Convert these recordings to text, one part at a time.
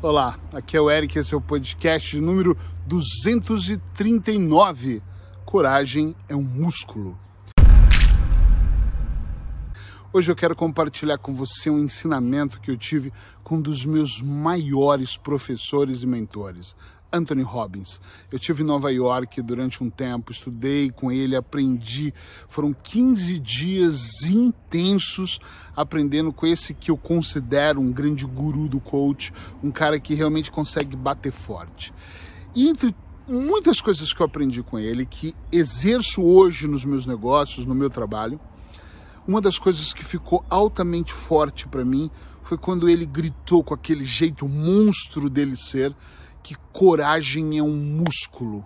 Olá, aqui é o Eric, esse é o podcast número 239. Coragem é um músculo. Hoje eu quero compartilhar com você um ensinamento que eu tive com um dos meus maiores professores e mentores, Anthony Robbins. Eu tive em Nova York durante um tempo, estudei com ele, aprendi. Foram 15 dias intensos aprendendo com esse que eu considero um grande guru do coach, um cara que realmente consegue bater forte. E entre muitas coisas que eu aprendi com ele, que exerço hoje nos meus negócios, no meu trabalho, uma das coisas que ficou altamente forte para mim foi quando ele gritou com aquele jeito monstro dele ser que coragem é um músculo.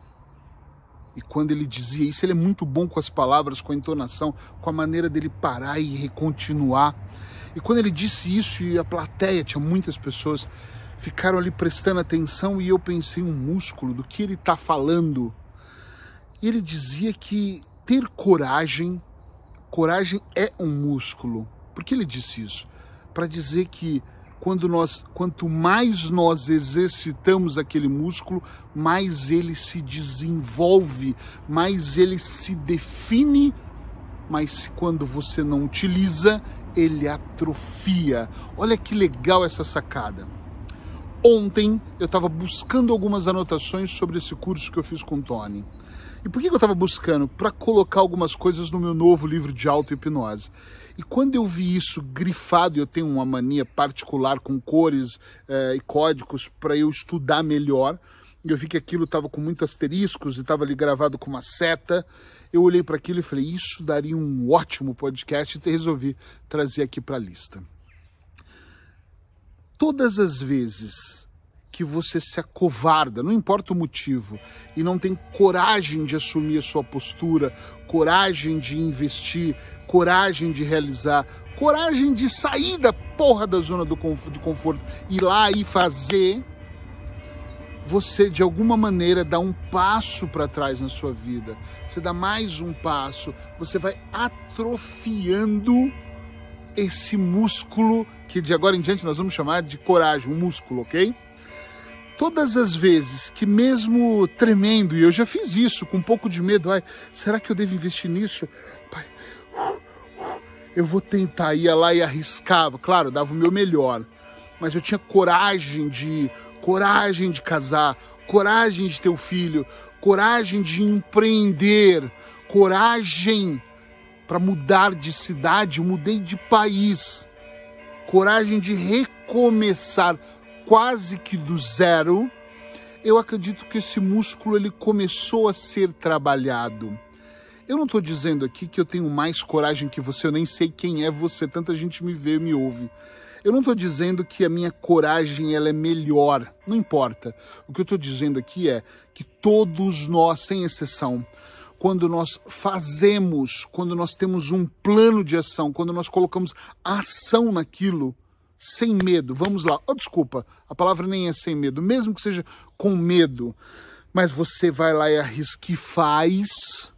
E quando ele dizia isso, ele é muito bom com as palavras, com a entonação, com a maneira dele parar e continuar. E quando ele disse isso, e a plateia, tinha muitas pessoas, ficaram ali prestando atenção, e eu pensei, um músculo, do que ele está falando? E ele dizia que ter coragem, coragem é um músculo. Por que ele disse isso? Para dizer que quando nós, quanto mais nós exercitamos aquele músculo, mais ele se desenvolve, mais ele se define, mas quando você não utiliza, ele atrofia. Olha que legal essa sacada. Ontem eu estava buscando algumas anotações sobre esse curso que eu fiz com o Tony. E por que eu estava buscando? Para colocar algumas coisas no meu novo livro de auto-hipnose. E quando eu vi isso grifado, eu tenho uma mania particular com cores eh, e códigos para eu estudar melhor, eu vi que aquilo estava com muitos asteriscos e estava ali gravado com uma seta. Eu olhei para aquilo e falei: Isso daria um ótimo podcast, e resolvi trazer aqui para a lista. Todas as vezes que você se acovarda, não importa o motivo, e não tem coragem de assumir a sua postura, coragem de investir, coragem de realizar, coragem de sair da porra da zona do de conforto, ir lá e fazer, você de alguma maneira dá um passo para trás na sua vida. Você dá mais um passo, você vai atrofiando esse músculo que de agora em diante nós vamos chamar de coragem, um músculo, ok? Todas as vezes que mesmo tremendo, e eu já fiz isso com um pouco de medo, ai, será que eu devo investir nisso? Pai, eu vou tentar, ia lá e arriscava, claro, dava o meu melhor, mas eu tinha coragem de, coragem de casar, coragem de ter um filho, coragem de empreender, coragem para mudar de cidade, eu mudei de país, coragem de recomeçar, quase que do zero, eu acredito que esse músculo ele começou a ser trabalhado. Eu não estou dizendo aqui que eu tenho mais coragem que você, eu nem sei quem é você, tanta gente me vê e me ouve. Eu não estou dizendo que a minha coragem ela é melhor, não importa. O que eu estou dizendo aqui é que todos nós, sem exceção, quando nós fazemos, quando nós temos um plano de ação, quando nós colocamos ação naquilo, sem medo. Vamos lá. Oh, desculpa, a palavra nem é sem medo, mesmo que seja com medo. Mas você vai lá e arrisca e faz.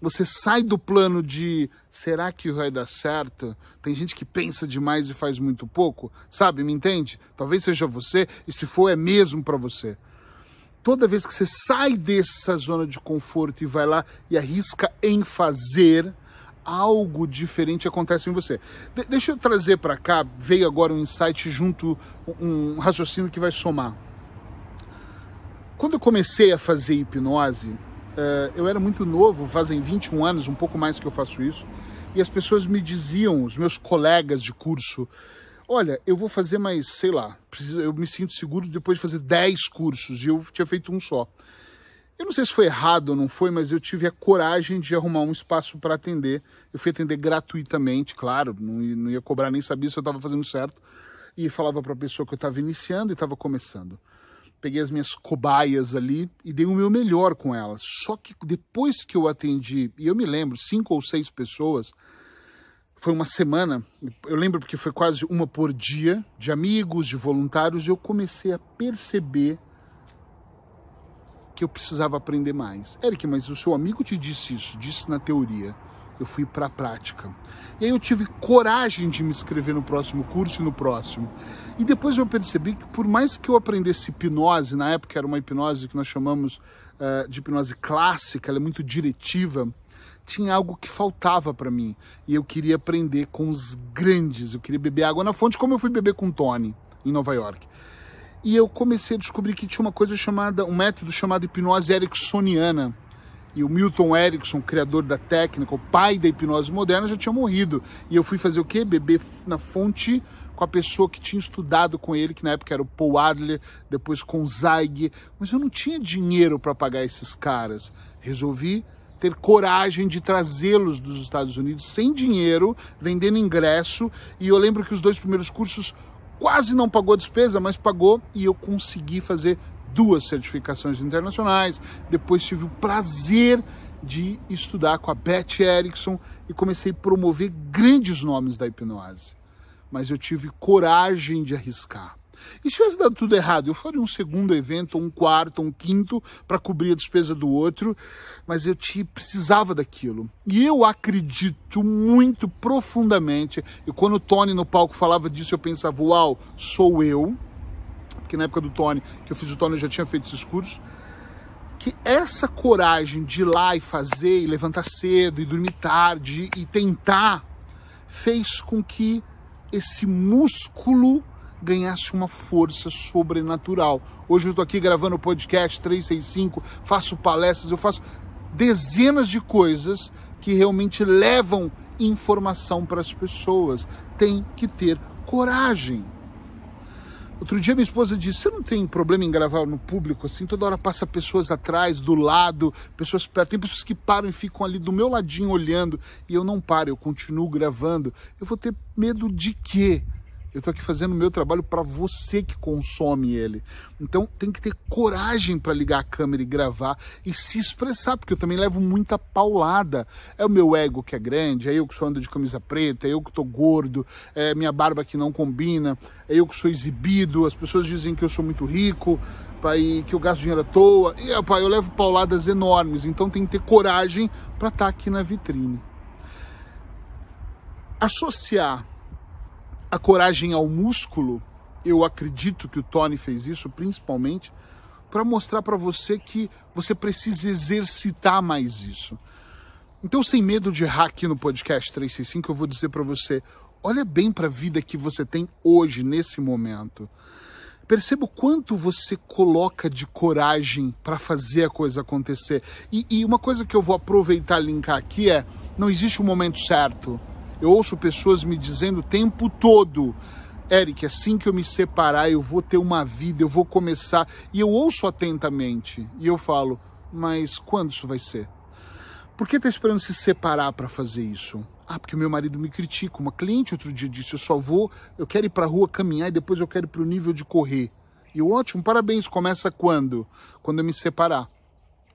Você sai do plano de será que vai dar certo? Tem gente que pensa demais e faz muito pouco, sabe? Me entende? Talvez seja você e se for é mesmo para você. Toda vez que você sai dessa zona de conforto e vai lá e arrisca em fazer, algo diferente acontece em você. De deixa eu trazer para cá, veio agora um insight junto, um raciocínio que vai somar. Quando eu comecei a fazer hipnose, uh, eu era muito novo, fazem 21 anos, um pouco mais que eu faço isso, e as pessoas me diziam, os meus colegas de curso, olha, eu vou fazer mais, sei lá, eu me sinto seguro depois de fazer 10 cursos, e eu tinha feito um só. Eu não sei se foi errado ou não foi, mas eu tive a coragem de arrumar um espaço para atender. Eu fui atender gratuitamente, claro, não ia, cobrar nem sabia se eu estava fazendo certo. E falava para a pessoa que eu estava iniciando e estava começando. Peguei as minhas cobaias ali e dei o meu melhor com elas. Só que depois que eu atendi, e eu me lembro, cinco ou seis pessoas, foi uma semana, eu lembro porque foi quase uma por dia, de amigos, de voluntários, e eu comecei a perceber que eu precisava aprender mais. Eric, mas o seu amigo te disse isso, disse na teoria. eu fui para a prática. E aí eu tive coragem de me inscrever no próximo curso e no próximo. E depois eu percebi que por mais que eu aprendesse hipnose, na época era uma hipnose que nós chamamos uh, de hipnose clássica, ela é muito diretiva, tinha algo que faltava para mim. E eu queria aprender com os grandes, eu queria beber água na fonte, como eu fui beber com Tony em Nova York. E eu comecei a descobrir que tinha uma coisa chamada, um método chamado hipnose ericksoniana, e o Milton Erickson, criador da técnica, o pai da hipnose moderna, já tinha morrido. E eu fui fazer o quê? Beber na fonte com a pessoa que tinha estudado com ele, que na época era o Paul Adler, depois com o Zeig. Mas eu não tinha dinheiro para pagar esses caras. Resolvi ter coragem de trazê-los dos Estados Unidos sem dinheiro, vendendo ingresso. E eu lembro que os dois primeiros cursos quase não pagou a despesa, mas pagou e eu consegui fazer duas certificações internacionais. Depois tive o prazer de estudar com a Beth Erickson e comecei a promover grandes nomes da hipnose. Mas eu tive coragem de arriscar. E se tivesse dado tudo errado, eu faria um segundo evento, um quarto, um quinto, para cobrir a despesa do outro, mas eu te, precisava daquilo. E eu acredito muito profundamente, e quando o Tony no palco falava disso, eu pensava, uau, sou eu, porque na época do Tony, que eu fiz o Tony, eu já tinha feito esses cursos, que essa coragem de ir lá e fazer, e levantar cedo, e dormir tarde, e tentar, fez com que esse músculo ganhasse uma força sobrenatural. Hoje eu estou aqui gravando o podcast 365, faço palestras, eu faço dezenas de coisas que realmente levam informação para as pessoas. Tem que ter coragem. Outro dia minha esposa disse: Você não tem problema em gravar no público assim? Toda hora passa pessoas atrás, do lado, pessoas perto. Tem pessoas que param e ficam ali do meu ladinho olhando e eu não paro, eu continuo gravando. Eu vou ter medo de quê? Eu estou aqui fazendo o meu trabalho para você que consome ele. Então tem que ter coragem para ligar a câmera e gravar e se expressar, porque eu também levo muita paulada. É o meu ego que é grande, é eu que sou ando de camisa preta, é eu que estou gordo, é minha barba que não combina, é eu que sou exibido, as pessoas dizem que eu sou muito rico, pai, que eu gasto dinheiro à toa. E pai, eu levo pauladas enormes, então tem que ter coragem para estar tá aqui na vitrine. Associar a coragem ao músculo, eu acredito que o Tony fez isso principalmente para mostrar para você que você precisa exercitar mais isso. Então, sem medo de errar aqui no podcast 365, eu vou dizer para você: olha bem para a vida que você tem hoje, nesse momento. Perceba o quanto você coloca de coragem para fazer a coisa acontecer. E, e uma coisa que eu vou aproveitar e linkar aqui é: não existe um momento certo eu ouço pessoas me dizendo o tempo todo, Eric, assim que eu me separar, eu vou ter uma vida, eu vou começar. E eu ouço atentamente e eu falo, mas quando isso vai ser? Por que está esperando se separar para fazer isso? Ah, porque o meu marido me critica. Uma cliente outro dia disse: Eu só vou, eu quero ir para a rua caminhar e depois eu quero ir para o nível de correr. E ótimo, parabéns. Começa quando? Quando eu me separar.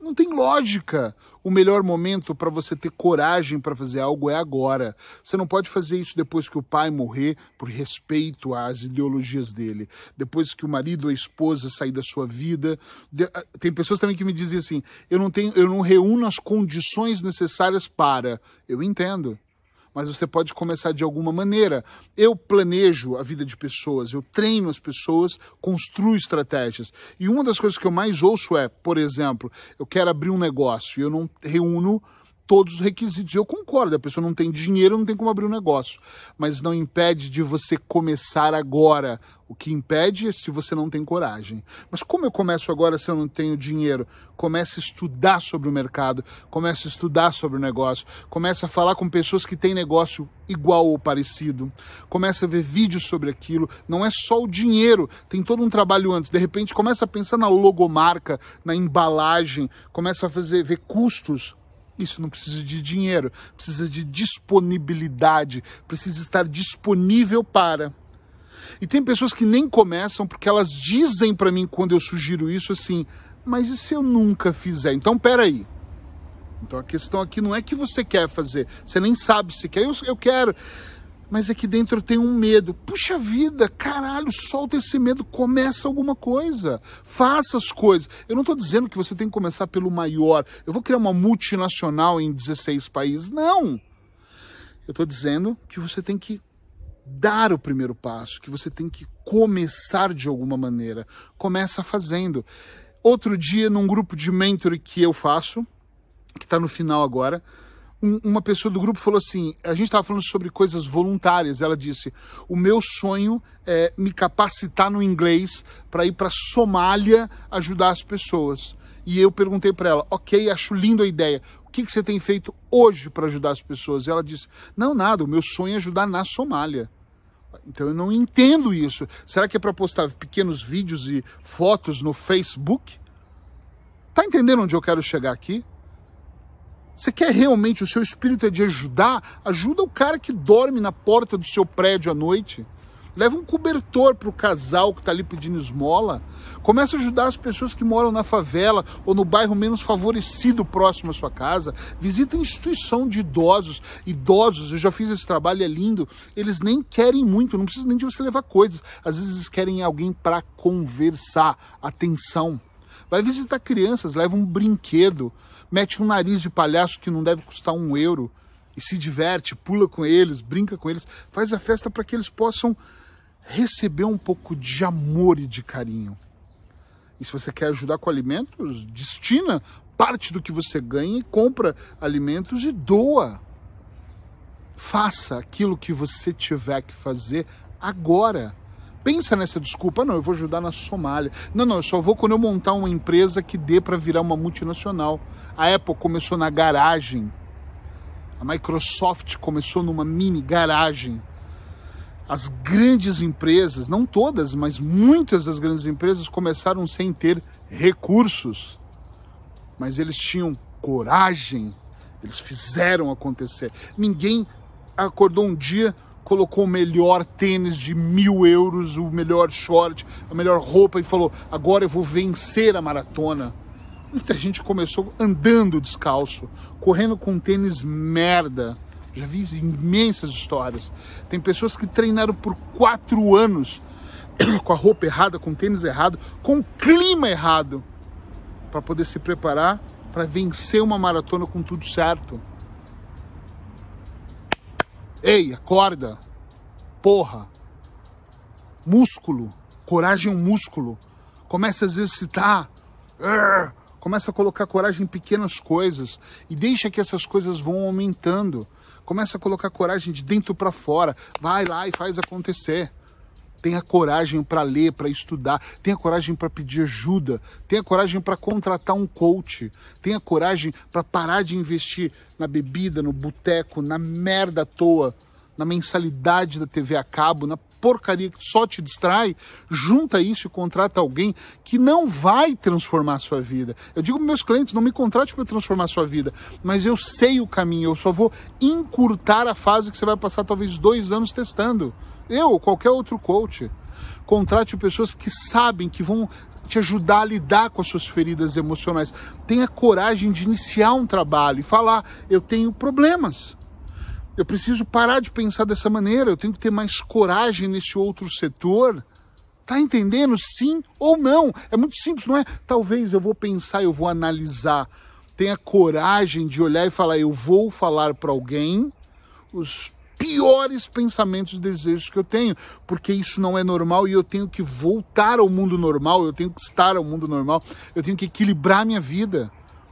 Não tem lógica. O melhor momento para você ter coragem para fazer algo é agora. Você não pode fazer isso depois que o pai morrer, por respeito às ideologias dele. Depois que o marido ou a esposa sair da sua vida. Ah, tem pessoas também que me dizem assim: eu não tenho, eu não reúno as condições necessárias para. Eu entendo mas você pode começar de alguma maneira. Eu planejo a vida de pessoas, eu treino as pessoas, construo estratégias. E uma das coisas que eu mais ouço é, por exemplo, eu quero abrir um negócio e eu não reúno todos os requisitos. Eu concordo, a pessoa não tem dinheiro, não tem como abrir um negócio. Mas não impede de você começar agora. O que impede é se você não tem coragem. Mas como eu começo agora se eu não tenho dinheiro? Comece a estudar sobre o mercado, comece a estudar sobre o negócio, comece a falar com pessoas que têm negócio igual ou parecido, comece a ver vídeos sobre aquilo. Não é só o dinheiro, tem todo um trabalho antes. De repente, começa a pensar na logomarca, na embalagem, começa a fazer ver custos isso não precisa de dinheiro, precisa de disponibilidade, precisa estar disponível para. E tem pessoas que nem começam porque elas dizem para mim quando eu sugiro isso assim, mas e se eu nunca fizer? Então, peraí. Então a questão aqui não é que você quer fazer, você nem sabe se quer, eu, eu quero mas aqui dentro eu tenho um medo. Puxa vida, caralho, solta esse medo, começa alguma coisa. Faça as coisas. Eu não estou dizendo que você tem que começar pelo maior. Eu vou criar uma multinacional em 16 países. Não. Eu estou dizendo que você tem que dar o primeiro passo, que você tem que começar de alguma maneira. Começa fazendo. Outro dia, num grupo de mentoring que eu faço, que está no final agora, um, uma pessoa do grupo falou assim: a gente estava falando sobre coisas voluntárias. Ela disse: o meu sonho é me capacitar no inglês para ir para Somália ajudar as pessoas. E eu perguntei para ela: ok, acho lindo a ideia. O que, que você tem feito hoje para ajudar as pessoas? E ela disse: não, nada, o meu sonho é ajudar na Somália. Então eu não entendo isso. Será que é para postar pequenos vídeos e fotos no Facebook? Tá entendendo onde eu quero chegar aqui? Você quer realmente, o seu espírito é de ajudar? Ajuda o cara que dorme na porta do seu prédio à noite. Leva um cobertor para o casal que está ali pedindo esmola. Começa a ajudar as pessoas que moram na favela ou no bairro menos favorecido próximo à sua casa. Visita a instituição de idosos. Idosos, eu já fiz esse trabalho, é lindo. Eles nem querem muito, não precisa nem de você levar coisas. Às vezes eles querem alguém para conversar. Atenção. Vai visitar crianças, leva um brinquedo mete um nariz de palhaço que não deve custar um euro e se diverte, pula com eles, brinca com eles, faz a festa para que eles possam receber um pouco de amor e de carinho. E se você quer ajudar com alimentos, destina parte do que você ganha e compra alimentos e doa. Faça aquilo que você tiver que fazer agora pensa nessa desculpa, não, eu vou ajudar na Somália. Não, não, eu só vou quando eu montar uma empresa que dê para virar uma multinacional. A Apple começou na garagem. A Microsoft começou numa mini garagem. As grandes empresas, não todas, mas muitas das grandes empresas começaram sem ter recursos. Mas eles tinham coragem, eles fizeram acontecer. Ninguém acordou um dia colocou o melhor tênis de mil euros, o melhor short, a melhor roupa e falou: agora eu vou vencer a maratona. Muita gente começou andando descalço, correndo com tênis merda. Já vi imensas histórias. Tem pessoas que treinaram por quatro anos com a roupa errada, com o tênis errado, com o clima errado, para poder se preparar para vencer uma maratona com tudo certo. Ei, acorda. Porra. Músculo. Coragem é um músculo. Começa a exercitar. Começa a colocar coragem em pequenas coisas e deixa que essas coisas vão aumentando. Começa a colocar coragem de dentro para fora. Vai lá e faz acontecer. Tenha coragem para ler, para estudar, tenha coragem para pedir ajuda, tenha coragem para contratar um coach, tenha coragem para parar de investir na bebida, no boteco, na merda à toa, na mensalidade da TV a cabo, na porcaria que só te distrai, junta isso e contrata alguém que não vai transformar a sua vida. Eu digo para meus clientes, não me contrate para transformar a sua vida, mas eu sei o caminho, eu só vou encurtar a fase que você vai passar talvez dois anos testando eu qualquer outro coach. Contrate pessoas que sabem, que vão te ajudar a lidar com as suas feridas emocionais. Tenha coragem de iniciar um trabalho e falar: eu tenho problemas. Eu preciso parar de pensar dessa maneira, eu tenho que ter mais coragem nesse outro setor. Tá entendendo? Sim ou não? É muito simples, não é? Talvez eu vou pensar, eu vou analisar. Tenha coragem de olhar e falar: eu vou falar para alguém os piores pensamentos e desejos que eu tenho, porque isso não é normal e eu tenho que voltar ao mundo normal, eu tenho que estar ao mundo normal, eu tenho que equilibrar minha vida.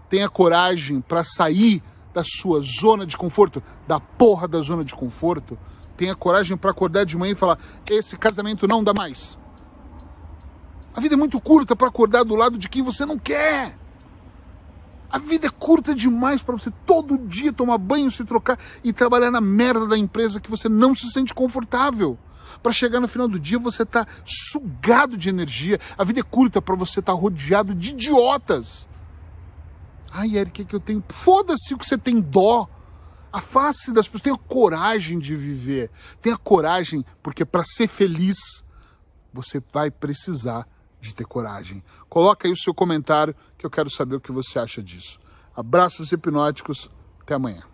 Tenha coragem para sair da sua zona de conforto, da porra da zona de conforto. Tenha coragem para acordar de manhã e falar: esse casamento não dá mais. A vida é muito curta para acordar do lado de quem você não quer. A vida é curta demais para você todo dia tomar banho, se trocar e trabalhar na merda da empresa que você não se sente confortável. Para chegar no final do dia você tá sugado de energia. A vida é curta para você estar tá rodeado de idiotas. Ai, Eric, é que eu tenho. Foda-se o que você tem dó. Afaste das pessoas. Tenha coragem de viver. Tenha coragem, porque para ser feliz você vai precisar de ter coragem. Coloca aí o seu comentário que eu quero saber o que você acha disso. Abraços hipnóticos, até amanhã.